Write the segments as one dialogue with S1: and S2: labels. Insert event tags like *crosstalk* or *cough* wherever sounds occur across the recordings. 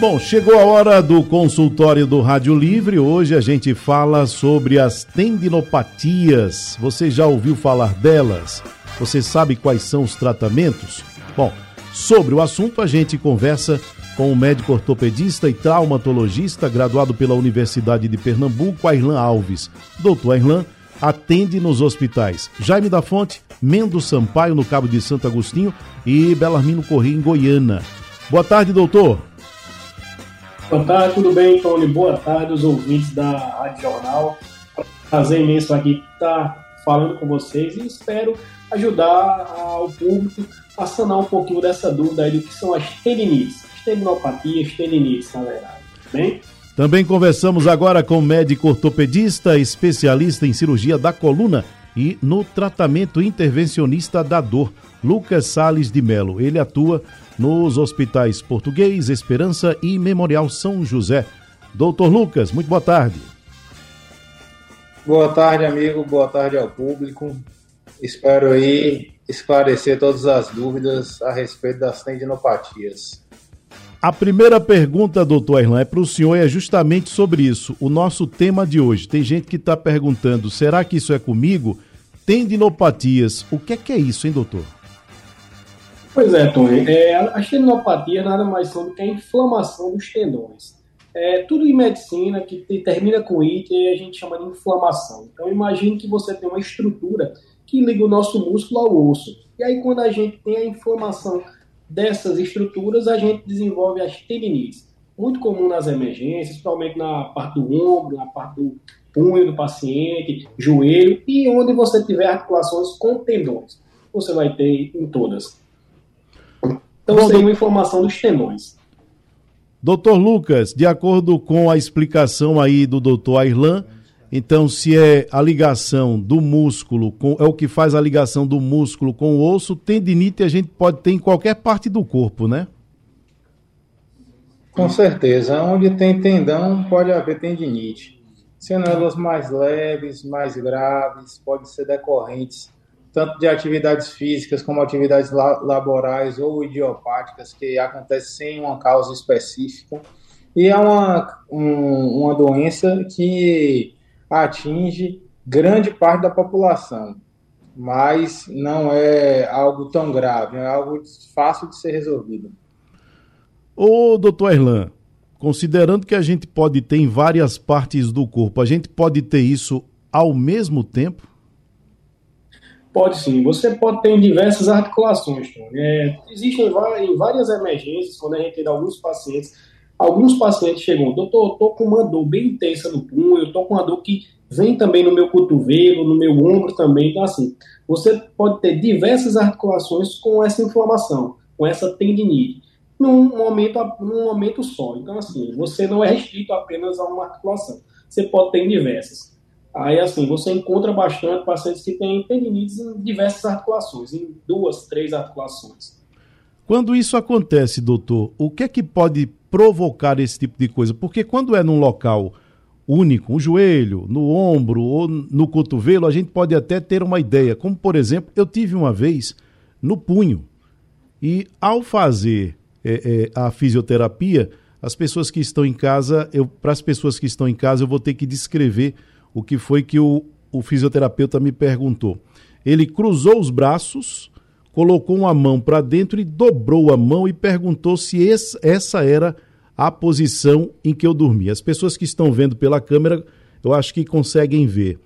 S1: Bom, chegou a hora do consultório do Rádio Livre. Hoje a gente fala sobre as tendinopatias. Você já ouviu falar delas? Você sabe quais são os tratamentos? Bom, sobre o assunto a gente conversa com o médico ortopedista e traumatologista graduado pela Universidade de Pernambuco, Airlan Alves. Doutor Airlan atende nos hospitais Jaime da Fonte, Mendo Sampaio, no Cabo de Santo Agostinho e Belarmino Corrêa, em Goiânia. Boa tarde, doutor.
S2: Boa tarde, tudo bem, Tony? Boa tarde, os ouvintes da Rádio Jornal. Prazer imenso aqui estar falando com vocês e espero ajudar o público a sanar um pouquinho dessa dúvida aí do que são as tendinites, as tendinopatias, tendinites, na verdade. Bem?
S1: Também conversamos agora com o médico ortopedista, especialista em cirurgia da coluna e no tratamento intervencionista da dor, Lucas Sales de Melo. Ele atua nos hospitais Português, Esperança e Memorial São José. Doutor Lucas, muito boa tarde.
S3: Boa tarde, amigo. Boa tarde ao público. Espero aí esclarecer todas as dúvidas a respeito das tendinopatias.
S1: A primeira pergunta, doutor Erlan, é para o senhor e é justamente sobre isso. O nosso tema de hoje. Tem gente que está perguntando: será que isso é comigo? Tendinopatias. O que é que é isso, hein, doutor?
S2: Pois é, Tony. É, a tendinopatia nada mais são do que a inflamação dos tendões. É, tudo em medicina que termina com it a gente chama de inflamação. Então imagine que você tem uma estrutura que liga o nosso músculo ao osso. E aí quando a gente tem a inflamação dessas estruturas, a gente desenvolve as tendinites. Muito comum nas emergências, principalmente na parte do ombro, na parte do punho do paciente, joelho e onde você tiver articulações com tendões. Você vai ter em todas. Então, Bom, uma informação dos tendões.
S1: Doutor Lucas, de acordo com a explicação aí do doutor Airlan, então se é a ligação do músculo, com, é o que faz a ligação do músculo com o osso, tendinite a gente pode ter em qualquer parte do corpo, né?
S3: Com certeza. Onde tem tendão, pode haver tendinite. Sendo elas mais leves, mais graves, podem ser decorrentes tanto de atividades físicas como atividades laborais ou idiopáticas que acontecem sem uma causa específica. E é uma, um, uma doença que atinge grande parte da população, mas não é algo tão grave, é algo fácil de ser resolvido.
S1: Ô, doutor Erlan, considerando que a gente pode ter em várias partes do corpo, a gente pode ter isso ao mesmo tempo?
S2: Pode sim. Você pode ter diversas articulações, Tony. É, existem em várias emergências, quando a gente tem alguns pacientes, alguns pacientes chegam, doutor, eu tô com uma dor bem intensa no punho, tô com uma dor que vem também no meu cotovelo, no meu ombro também. Então, assim, você pode ter diversas articulações com essa inflamação, com essa tendinite, num momento, num momento só. Então, assim, você não é restrito apenas a uma articulação. Você pode ter diversas. Aí, assim, você encontra bastante pacientes que têm tendinites em diversas articulações, em duas, três articulações.
S1: Quando isso acontece, doutor, o que é que pode provocar esse tipo de coisa? Porque quando é num local único, o joelho, no ombro ou no cotovelo, a gente pode até ter uma ideia. Como, por exemplo, eu tive uma vez no punho. E ao fazer é, é, a fisioterapia, as pessoas que estão em casa, para as pessoas que estão em casa, eu vou ter que descrever o que foi que o, o fisioterapeuta me perguntou. Ele cruzou os braços, colocou uma mão para dentro e dobrou a mão e perguntou se esse, essa era a posição em que eu dormia. As pessoas que estão vendo pela câmera, eu acho que conseguem ver.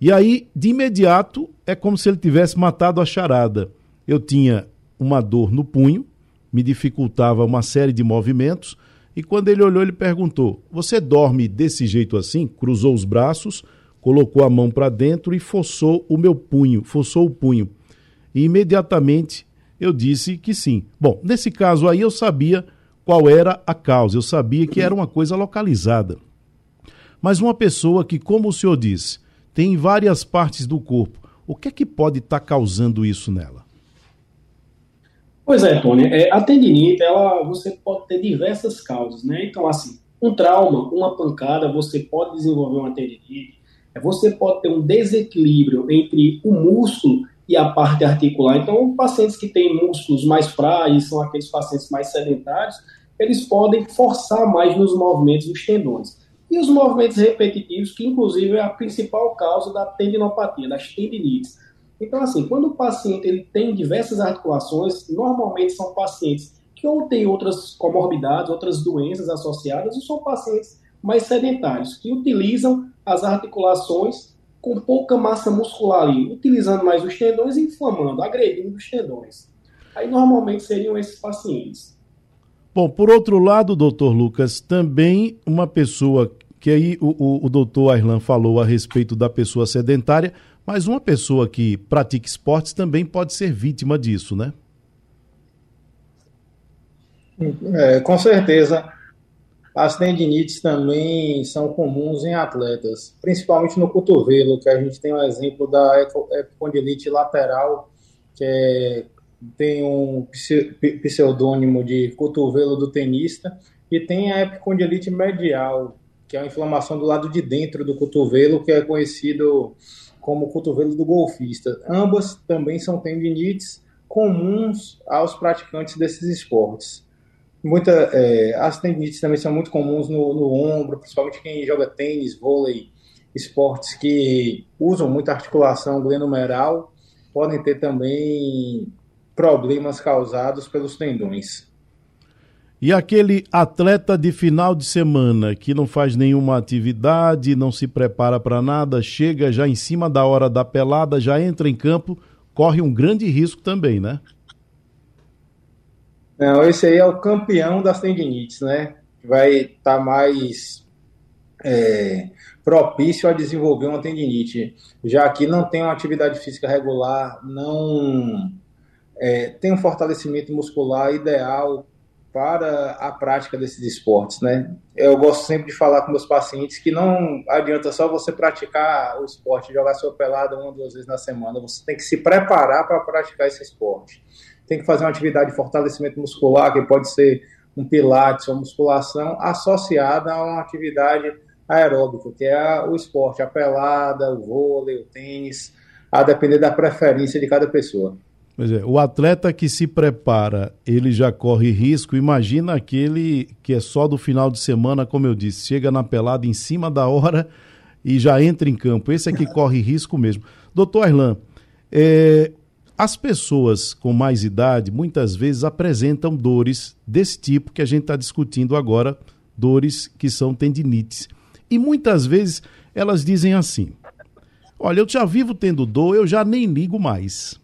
S1: E aí, de imediato, é como se ele tivesse matado a charada. Eu tinha uma dor no punho, me dificultava uma série de movimentos e quando ele olhou, ele perguntou: Você dorme desse jeito assim? Cruzou os braços, colocou a mão para dentro e forçou o meu punho, forçou o punho. E imediatamente eu disse que sim. Bom, nesse caso aí eu sabia qual era a causa, eu sabia que era uma coisa localizada. Mas uma pessoa que, como o senhor disse, tem várias partes do corpo. O que é que pode estar tá causando isso nela?
S2: Pois é, Tony. É, a tendinite, ela, você pode ter diversas causas, né? Então, assim, um trauma, uma pancada, você pode desenvolver uma tendinite. É, você pode ter um desequilíbrio entre o músculo e a parte articular. Então, pacientes que têm músculos mais frágeis, são aqueles pacientes mais sedentários, eles podem forçar mais nos movimentos dos tendões. E os movimentos repetitivos, que inclusive é a principal causa da tendinopatia, das tendinites. Então, assim, quando o paciente ele tem diversas articulações, normalmente são pacientes que ou têm outras comorbidades, outras doenças associadas, ou são pacientes mais sedentários, que utilizam as articulações com pouca massa muscular ali, utilizando mais os tendões e inflamando, agredindo os tendões. Aí normalmente seriam esses pacientes.
S1: Bom, por outro lado, doutor Lucas, também uma pessoa que aí o, o, o doutor Airlan falou a respeito da pessoa sedentária, mas uma pessoa que pratica esportes também pode ser vítima disso, né?
S3: É, com certeza. As tendinites também são comuns em atletas, principalmente no cotovelo, que a gente tem um exemplo da epicondilite lateral, que é, tem um pseudônimo de cotovelo do tenista, e tem a epicondilite medial, que é a inflamação do lado de dentro do cotovelo, que é conhecido como cotovelo do golfista. Ambas também são tendinites comuns aos praticantes desses esportes. Muita, é, as tendinites também são muito comuns no, no ombro, principalmente quem joga tênis, vôlei, esportes que usam muita articulação glenumeral, podem ter também problemas causados pelos tendões.
S1: E aquele atleta de final de semana que não faz nenhuma atividade, não se prepara para nada, chega já em cima da hora da pelada, já entra em campo, corre um grande risco também, né?
S3: Não, esse aí é o campeão das tendinites, né? Vai estar tá mais é, propício a desenvolver uma tendinite, já que não tem uma atividade física regular, não é, tem um fortalecimento muscular ideal para a prática desses esportes, né? Eu gosto sempre de falar com meus pacientes que não adianta só você praticar o esporte, jogar sua pelada uma ou duas vezes na semana, você tem que se preparar para praticar esse esporte tem que fazer uma atividade de fortalecimento muscular, que pode ser um pilates ou musculação, associada a uma atividade aeróbica, que é o esporte, a pelada, o vôlei, o tênis, a depender da preferência de cada pessoa.
S1: Pois é, o atleta que se prepara, ele já corre risco. Imagina aquele que é só do final de semana, como eu disse, chega na pelada em cima da hora e já entra em campo. Esse é que *laughs* corre risco mesmo. Doutor Arlan, é, as pessoas com mais idade muitas vezes apresentam dores desse tipo que a gente está discutindo agora, dores que são tendinites. E muitas vezes elas dizem assim: Olha, eu já vivo tendo dor, eu já nem ligo mais.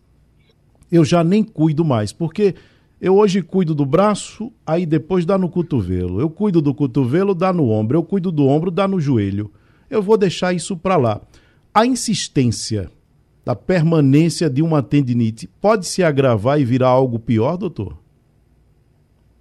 S1: Eu já nem cuido mais, porque eu hoje cuido do braço, aí depois dá no cotovelo. Eu cuido do cotovelo, dá no ombro. Eu cuido do ombro, dá no joelho. Eu vou deixar isso para lá. A insistência da permanência de uma tendinite pode se agravar e virar algo pior, doutor?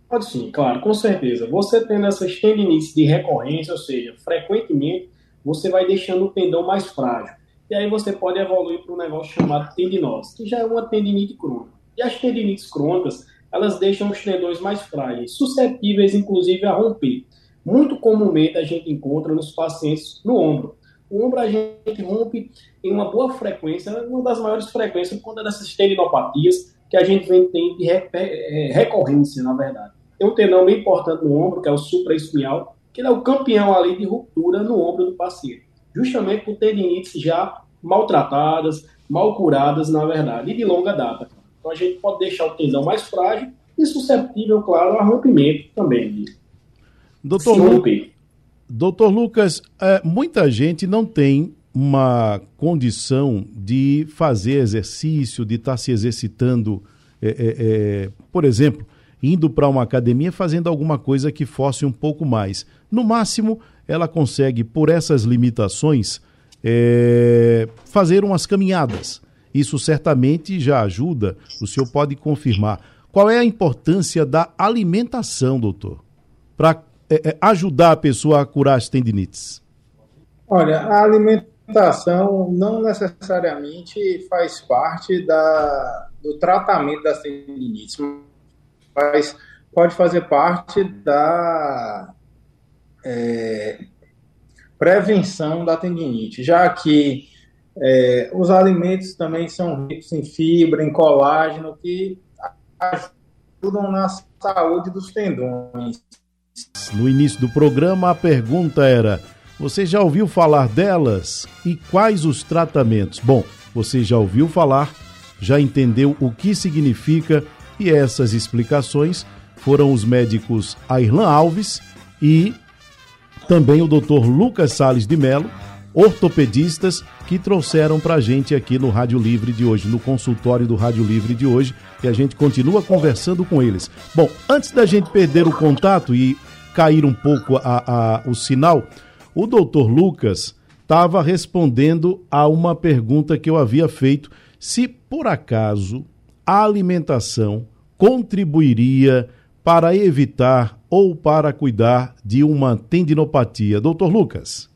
S2: Pode sim, claro, com certeza. Você tendo essas tendinites de recorrência, ou seja, frequentemente, você vai deixando o tendão mais frágil. E aí você pode evoluir para um negócio chamado tendinose, que já é uma tendinite crônica. E as tendinites crônicas, elas deixam os tendões mais frágeis, suscetíveis inclusive a romper. Muito comumente a gente encontra nos pacientes no ombro. O ombro a gente rompe em uma boa frequência, uma das maiores frequências, quando é dessas tendinopatias que a gente vem tem de é, recorrência, na verdade. Tem um tendão bem importante no ombro, que é o supraespinhal, que ele é o campeão ali de ruptura no ombro do paciente. Justamente por tendinites já maltratadas, mal curadas, na verdade, e de longa data. Então a gente pode deixar o tendão mais frágil e susceptível, claro, a rompimento também.
S1: Doutor, Lu... Doutor Lucas, é, muita gente não tem uma condição de fazer exercício, de estar tá se exercitando, é, é, é, por exemplo, indo para uma academia fazendo alguma coisa que fosse um pouco mais. No máximo, ela consegue, por essas limitações, é, fazer umas caminhadas. Isso certamente já ajuda, o senhor pode confirmar. Qual é a importância da alimentação, doutor, para é, é, ajudar a pessoa a curar as tendinites?
S3: Olha, a alimentação não necessariamente faz parte da, do tratamento das tendinites, mas pode fazer parte da é, prevenção da tendinite, já que é, os alimentos também são ricos em fibra, em colágeno, que ajudam na saúde dos tendões.
S1: No início do programa, a pergunta era: você já ouviu falar delas e quais os tratamentos? Bom, você já ouviu falar, já entendeu o que significa e essas explicações foram os médicos Airlan Alves e também o Dr. Lucas Sales de Melo, ortopedistas que trouxeram para a gente aqui no Rádio Livre de hoje, no consultório do Rádio Livre de hoje, e a gente continua conversando com eles. Bom, antes da gente perder o contato e cair um pouco a, a o sinal, o doutor Lucas estava respondendo a uma pergunta que eu havia feito, se por acaso a alimentação contribuiria para evitar ou para cuidar de uma tendinopatia. Doutor Lucas.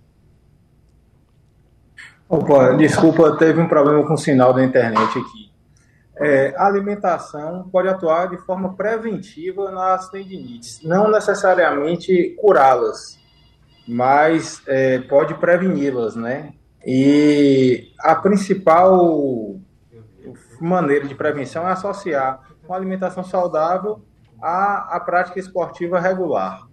S3: Opa, desculpa, teve um problema com o sinal da internet aqui. É, a alimentação pode atuar de forma preventiva nas tendinites, não necessariamente curá-las, mas é, pode preveni-las, né? E a principal maneira de prevenção é associar uma alimentação saudável à, à prática esportiva regular.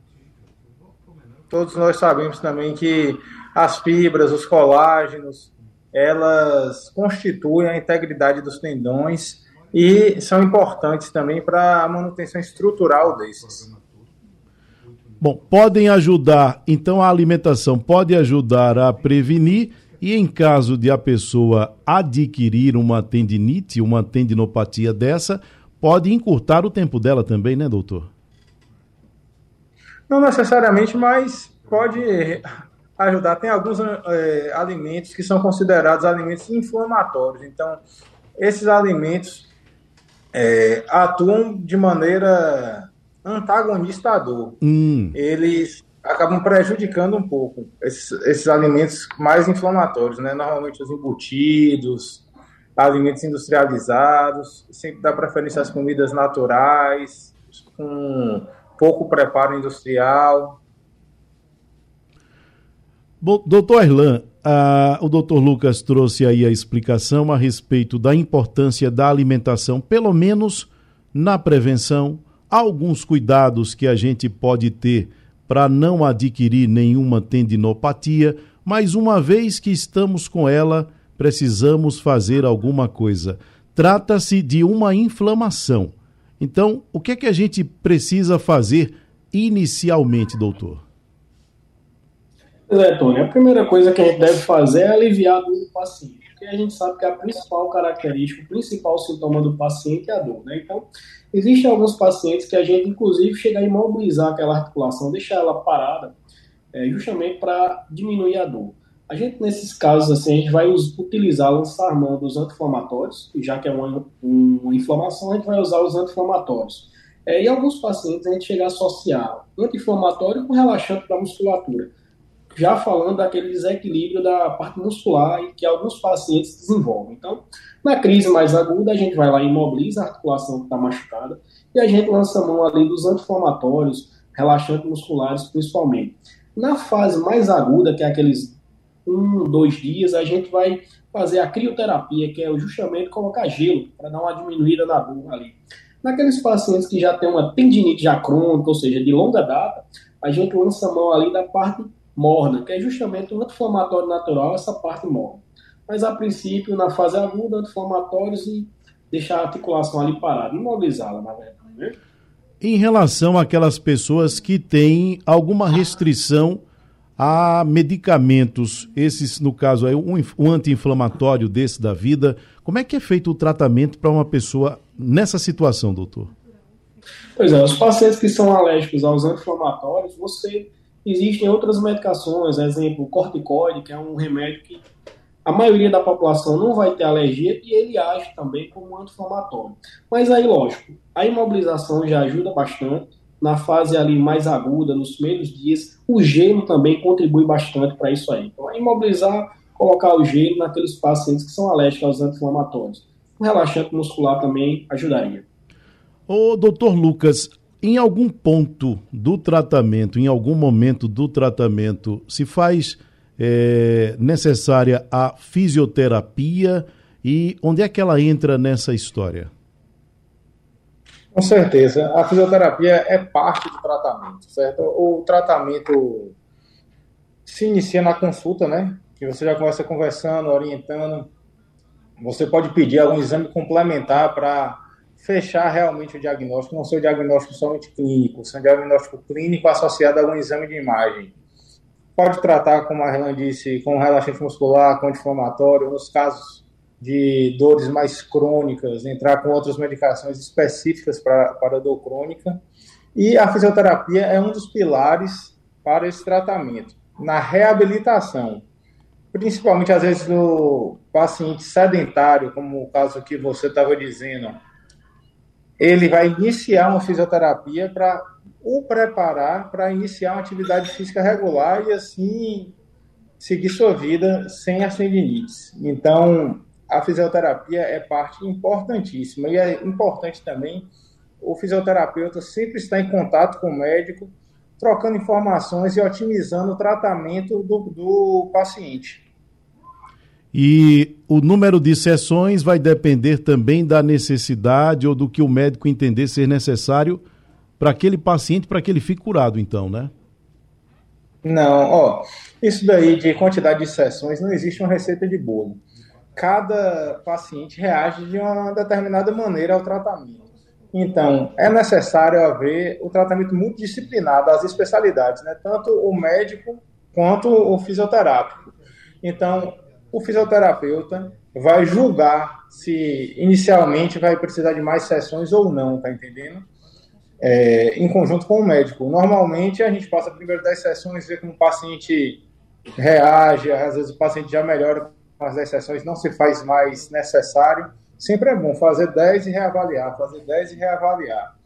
S3: Todos nós sabemos também que as fibras, os colágenos, elas constituem a integridade dos tendões e são importantes também para a manutenção estrutural desses.
S1: Bom, podem ajudar, então a alimentação pode ajudar a prevenir e em caso de a pessoa adquirir uma tendinite, uma tendinopatia dessa, pode encurtar o tempo dela também, né, doutor?
S3: Não necessariamente, mas pode ajudar. Tem alguns é, alimentos que são considerados alimentos inflamatórios. Então, esses alimentos é, atuam de maneira antagonista à dor. Hum. Eles acabam prejudicando um pouco esses, esses alimentos mais inflamatórios, né? Normalmente os embutidos, alimentos industrializados, sempre dá preferência às comidas naturais, com pouco preparo industrial.
S1: Bom, doutor Erlan, o doutor Lucas trouxe aí a explicação a respeito da importância da alimentação, pelo menos na prevenção, alguns cuidados que a gente pode ter para não adquirir nenhuma tendinopatia, mas uma vez que estamos com ela, precisamos fazer alguma coisa. Trata-se de uma inflamação. Então, o que é que a gente precisa fazer inicialmente, doutor?
S2: É, Tony, a primeira coisa que a gente deve fazer é aliviar a dor do paciente, porque a gente sabe que a principal característica, o principal sintoma do paciente é a dor, né? Então, existem alguns pacientes que a gente, inclusive, chega a imobilizar aquela articulação, deixar ela parada, é, justamente para diminuir a dor. A gente, nesses casos, assim, a gente vai utilizar, lançar mão dos anti-inflamatórios, já que é uma, uma inflamação, a gente vai usar os anti-inflamatórios. É, e alguns pacientes a gente chega a associar anti-inflamatório com relaxante da musculatura já falando daquele desequilíbrio da parte muscular e que alguns pacientes desenvolvem. Então, na crise mais aguda, a gente vai lá e imobiliza a articulação que está machucada e a gente lança a mão ali dos anti-inflamatórios, relaxantes musculares principalmente. Na fase mais aguda, que é aqueles um, dois dias, a gente vai fazer a crioterapia, que é justamente colocar gelo para dar uma diminuída na dor ali. Naqueles pacientes que já têm uma tendinite já crônica, ou seja, de longa data, a gente lança a mão ali da parte morna, que é justamente o anti-inflamatório natural, essa parte morna. Mas a princípio, na fase aguda, anti-inflamatórios e deixar a articulação ali parada, imobilizá-la, na verdade. Né?
S1: Em relação àquelas pessoas que têm alguma restrição a medicamentos, esses, no caso, aí, um, um anti-inflamatório desse da vida, como é que é feito o tratamento para uma pessoa nessa situação, doutor?
S2: Pois é, os pacientes que são alérgicos aos anti-inflamatórios, você Existem outras medicações, exemplo, o corticoide, que é um remédio que a maioria da população não vai ter alergia e ele age também como anti-inflamatório. Mas aí, lógico, a imobilização já ajuda bastante. Na fase ali mais aguda, nos primeiros dias, o gelo também contribui bastante para isso aí. Então, imobilizar colocar o gelo naqueles pacientes que são alérgicos aos anti-inflamatórios. O relaxante muscular também ajudaria.
S1: Ô, doutor Lucas, em algum ponto do tratamento, em algum momento do tratamento, se faz é, necessária a fisioterapia e onde é que ela entra nessa história?
S3: Com certeza. A fisioterapia é parte do tratamento, certo? O tratamento se inicia na consulta, né? Que você já começa conversando, orientando. Você pode pedir algum exame complementar para fechar realmente o diagnóstico, não ser o diagnóstico somente clínico, ser um diagnóstico clínico associado a algum exame de imagem. Pode tratar, como a Renan disse, com relaxante muscular, com anti-inflamatório, nos casos de dores mais crônicas, entrar com outras medicações específicas para, para a dor crônica. E a fisioterapia é um dos pilares para esse tratamento. Na reabilitação, principalmente às vezes no paciente sedentário, como o caso que você estava dizendo, ele vai iniciar uma fisioterapia para o preparar para iniciar uma atividade física regular e assim seguir sua vida sem as tendinites. Então, a fisioterapia é parte importantíssima e é importante também o fisioterapeuta sempre estar em contato com o médico, trocando informações e otimizando o tratamento do, do paciente.
S1: E o número de sessões vai depender também da necessidade ou do que o médico entender ser necessário para aquele paciente, para que ele fique curado, então, né?
S3: Não, ó, isso daí de quantidade de sessões não existe uma receita de bolo cada paciente reage de uma determinada maneira ao tratamento. Então, é necessário haver o tratamento multidisciplinar das especialidades, né? tanto o médico quanto o fisioterápico. Então, o fisioterapeuta vai julgar se inicialmente vai precisar de mais sessões ou não, tá entendendo? É, em conjunto com o médico. Normalmente, a gente passa primeiro 10 sessões, vê como o paciente reage, às vezes o paciente já melhora as 10 sessões não se faz mais necessário. Sempre é bom fazer 10 e reavaliar, fazer 10 e reavaliar.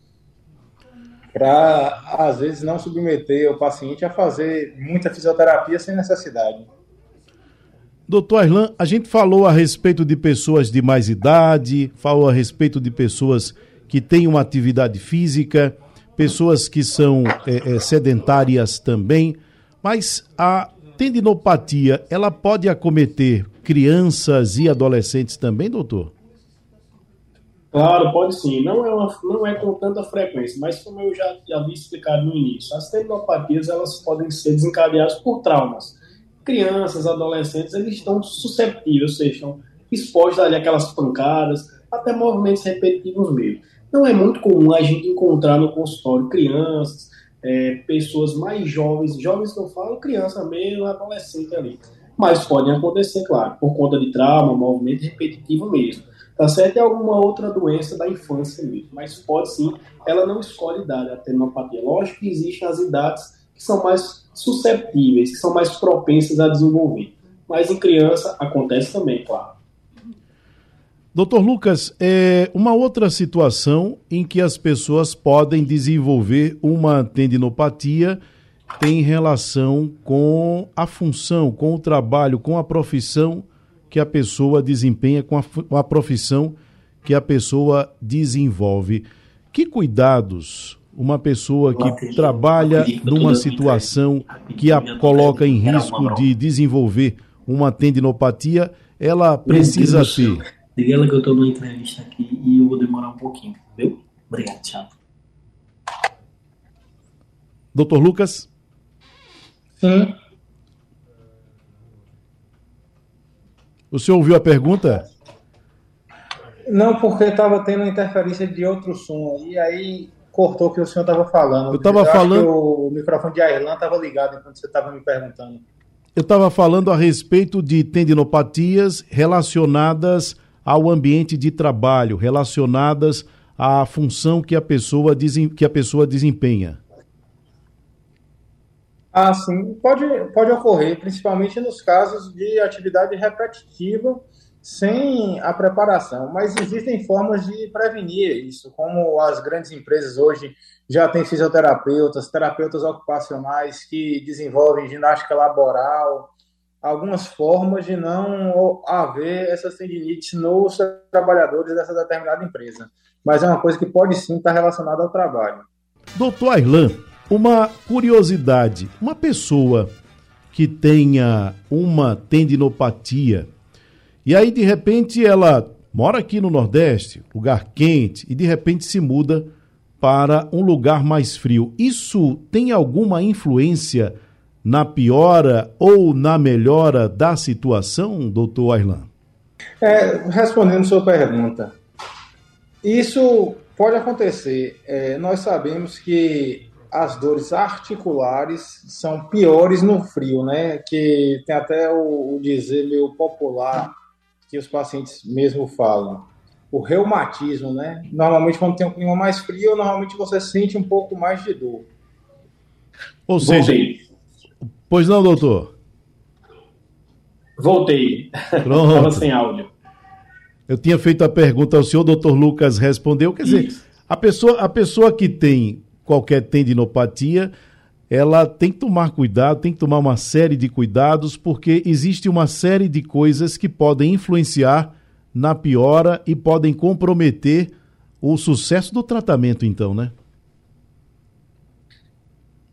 S3: Para, às vezes, não submeter o paciente a fazer muita fisioterapia sem necessidade.
S1: Doutor Arlan, a gente falou a respeito de pessoas de mais idade, falou a respeito de pessoas que têm uma atividade física, pessoas que são é, é, sedentárias também, mas a tendinopatia, ela pode acometer crianças e adolescentes também, doutor?
S2: Claro, pode sim. Não é, uma, não é com tanta frequência, mas como eu já, havia explicado no início, as tendinopatias elas podem ser desencadeadas por traumas. Crianças, adolescentes, eles estão susceptíveis, ou seja, estão expostos ali àquelas pancadas, até movimentos repetitivos mesmo. Não é muito comum a gente encontrar no consultório crianças, é, pessoas mais jovens, jovens que eu falo, criança mesmo, adolescente ali mas podem acontecer, claro, por conta de trauma, movimento repetitivo mesmo. Tá certo? É alguma outra doença da infância mesmo, mas pode sim, ela não escolhe idade, a tendinopatia. Lógico que existem as idades que são mais susceptíveis, que são mais propensas a desenvolver. Mas em criança acontece também, claro.
S1: Doutor Lucas, é uma outra situação em que as pessoas podem desenvolver uma tendinopatia tem relação com a função, com o trabalho, com a profissão que a pessoa desempenha, com a, com a profissão que a pessoa desenvolve. Que cuidados uma pessoa que trabalha numa situação que a coloca em risco de desenvolver uma tendinopatia, ela precisa ter?
S4: Diga ela que eu estou numa entrevista aqui e eu vou demorar um pouquinho, viu? Obrigado, tchau.
S1: Doutor Lucas?
S3: Sim.
S1: O senhor ouviu a pergunta?
S3: Não, porque estava tendo interferência de outro som e aí cortou o que o senhor estava falando.
S1: Eu estava falando.
S3: o microfone de Airlan estava ligado enquanto você estava me perguntando.
S1: Eu estava falando a respeito de tendinopatias relacionadas ao ambiente de trabalho, relacionadas à função que a pessoa, que a pessoa desempenha.
S3: Ah, sim, pode, pode ocorrer, principalmente nos casos de atividade repetitiva sem a preparação, mas existem formas de prevenir isso, como as grandes empresas hoje já têm fisioterapeutas, terapeutas ocupacionais que desenvolvem ginástica laboral, algumas formas de não haver essas tendinites nos trabalhadores dessa determinada empresa. Mas é uma coisa que pode sim estar relacionada ao trabalho.
S1: Doutor Airlan, uma curiosidade: uma pessoa que tenha uma tendinopatia e aí de repente ela mora aqui no Nordeste, lugar quente, e de repente se muda para um lugar mais frio. Isso tem alguma influência na piora ou na melhora da situação, doutor Airlan?
S3: É, respondendo sua pergunta, isso pode acontecer. É, nós sabemos que as dores articulares são piores no frio, né? Que tem até o, o dizer meio popular que os pacientes mesmo falam. O reumatismo, né? Normalmente, quando tem um clima mais frio, normalmente você sente um pouco mais de dor.
S1: Ou seja, pois não, doutor?
S2: Voltei. Pronto. Estava sem áudio.
S1: Eu tinha feito a pergunta ao senhor, doutor Lucas respondeu. Quer dizer, a pessoa, a pessoa que tem qualquer tendinopatia, ela tem que tomar cuidado, tem que tomar uma série de cuidados, porque existe uma série de coisas que podem influenciar na piora e podem comprometer o sucesso do tratamento, então, né?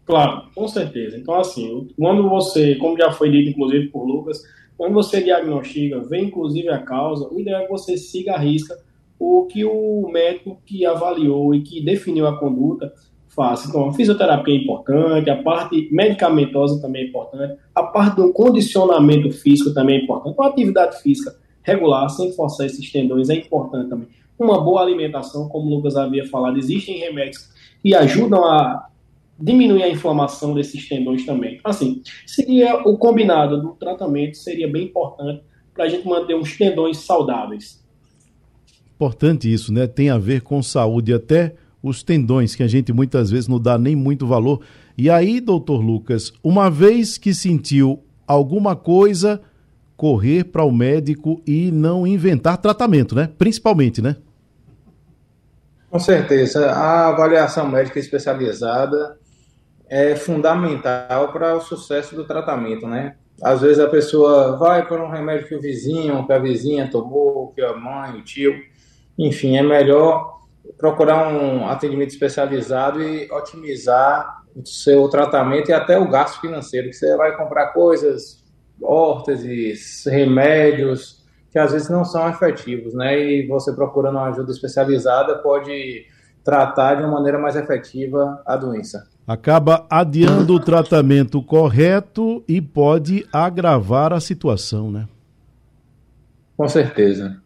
S2: Claro, com certeza. Então, assim, quando você, como já foi dito, inclusive, por Lucas, quando você diagnostica, vem inclusive a causa, o ideal é que você siga a risca o que o médico que avaliou e que definiu a conduta faça. Então, a fisioterapia é importante, a parte medicamentosa também é importante, a parte do condicionamento físico também é importante. Uma atividade física regular, sem forçar esses tendões, é importante também. Uma boa alimentação, como o Lucas havia falado, existem remédios que ajudam a diminuir a inflamação desses tendões também. Assim, seria o combinado do tratamento, seria bem importante para a gente manter os tendões saudáveis.
S1: Importante isso, né? Tem a ver com saúde até os tendões, que a gente muitas vezes não dá nem muito valor. E aí, doutor Lucas, uma vez que sentiu alguma coisa, correr para o médico e não inventar tratamento, né? Principalmente, né?
S3: Com certeza. A avaliação médica especializada é fundamental para o sucesso do tratamento, né? Às vezes a pessoa vai por um remédio que o vizinho, que a vizinha tomou, que a mãe, o tio, enfim, é melhor procurar um atendimento especializado e otimizar o seu tratamento e até o gasto financeiro, que você vai comprar coisas, órteses, remédios, que às vezes não são efetivos, né? E você procurando uma ajuda especializada pode tratar de uma maneira mais efetiva a doença.
S1: Acaba adiando o tratamento correto e pode agravar a situação, né?
S3: Com certeza.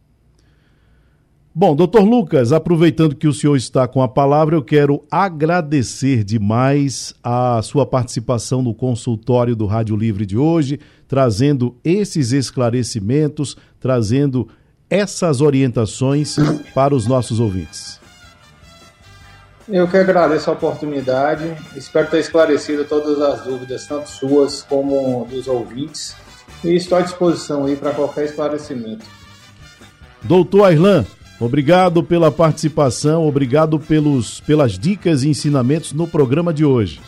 S1: Bom, doutor Lucas, aproveitando que o senhor está com a palavra, eu quero agradecer demais a sua participação no consultório do Rádio Livre de hoje, trazendo esses esclarecimentos, trazendo essas orientações para os nossos ouvintes.
S3: Eu que agradeço a oportunidade, espero ter esclarecido todas as dúvidas, tanto suas como dos ouvintes, e estou à disposição aí para qualquer esclarecimento.
S1: Doutor Airlan, Obrigado pela participação, obrigado pelos, pelas dicas e ensinamentos no programa de hoje.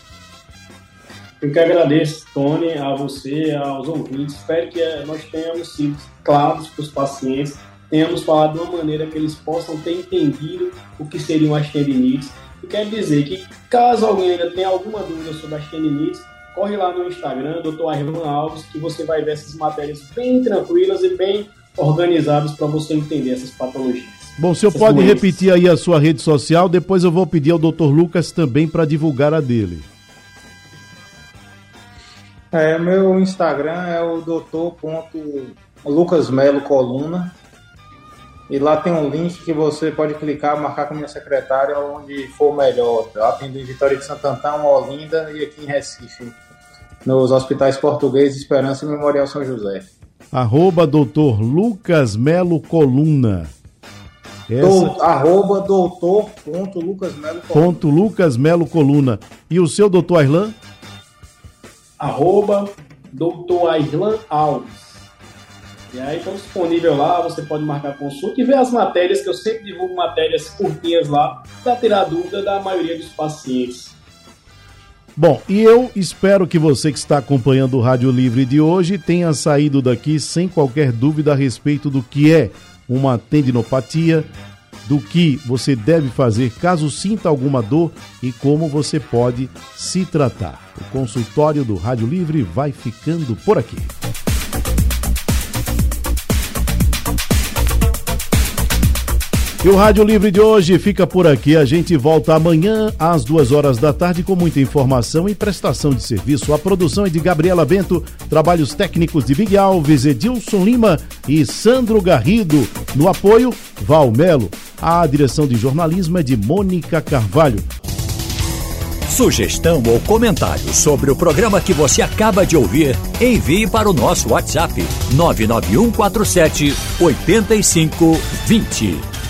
S2: Eu que agradeço, Tony, a você, aos ouvintes. Espero que eh, nós tenhamos sido claros para os pacientes, tenhamos falado de uma maneira que eles possam ter entendido o que seriam as tendinites. E quero dizer que, caso alguém ainda tenha alguma dúvida sobre as tendinites, corre lá no Instagram, Dr. Arlan Alves, que você vai ver essas matérias bem tranquilas e bem organizadas para você entender essas patologias.
S1: Bom, o senhor pode doenças. repetir aí a sua rede social, depois eu vou pedir ao Dr. Lucas também para divulgar a dele.
S3: É, meu Instagram é o doutor.lucasmelo coluna. E lá tem um link que você pode clicar, marcar com minha secretária onde for melhor. Eu atendo em Vitória de Santo Antão, Olinda e aqui em Recife, nos hospitais portugueses Esperança e Memorial São José.
S1: Arroba doutor Lucas Melo Coluna.
S3: Essa... arroba doutor ponto Lucas Melo
S1: Coluna. Ponto Lucas Melo Coluna. E o seu doutor Airlan?
S2: Arroba doutor Airlan Alves. E aí estão disponível lá, você pode marcar consulta e ver as matérias, que eu sempre divulgo matérias curtinhas lá, para tirar dúvida da maioria dos pacientes.
S1: Bom, e eu espero que você que está acompanhando o Rádio Livre de hoje tenha saído daqui sem qualquer dúvida a respeito do que é uma tendinopatia, do que você deve fazer caso sinta alguma dor e como você pode se tratar. O consultório do Rádio Livre vai ficando por aqui. E o Rádio Livre de hoje fica por aqui. A gente volta amanhã às duas horas da tarde com muita informação e prestação de serviço. A produção é de Gabriela Bento, trabalhos técnicos de Big Alves, Edilson Lima e Sandro Garrido. No apoio, Val Melo. A direção de jornalismo é de Mônica Carvalho.
S5: Sugestão ou comentário sobre o programa que você acaba de ouvir, envie para o nosso WhatsApp 99147 8520.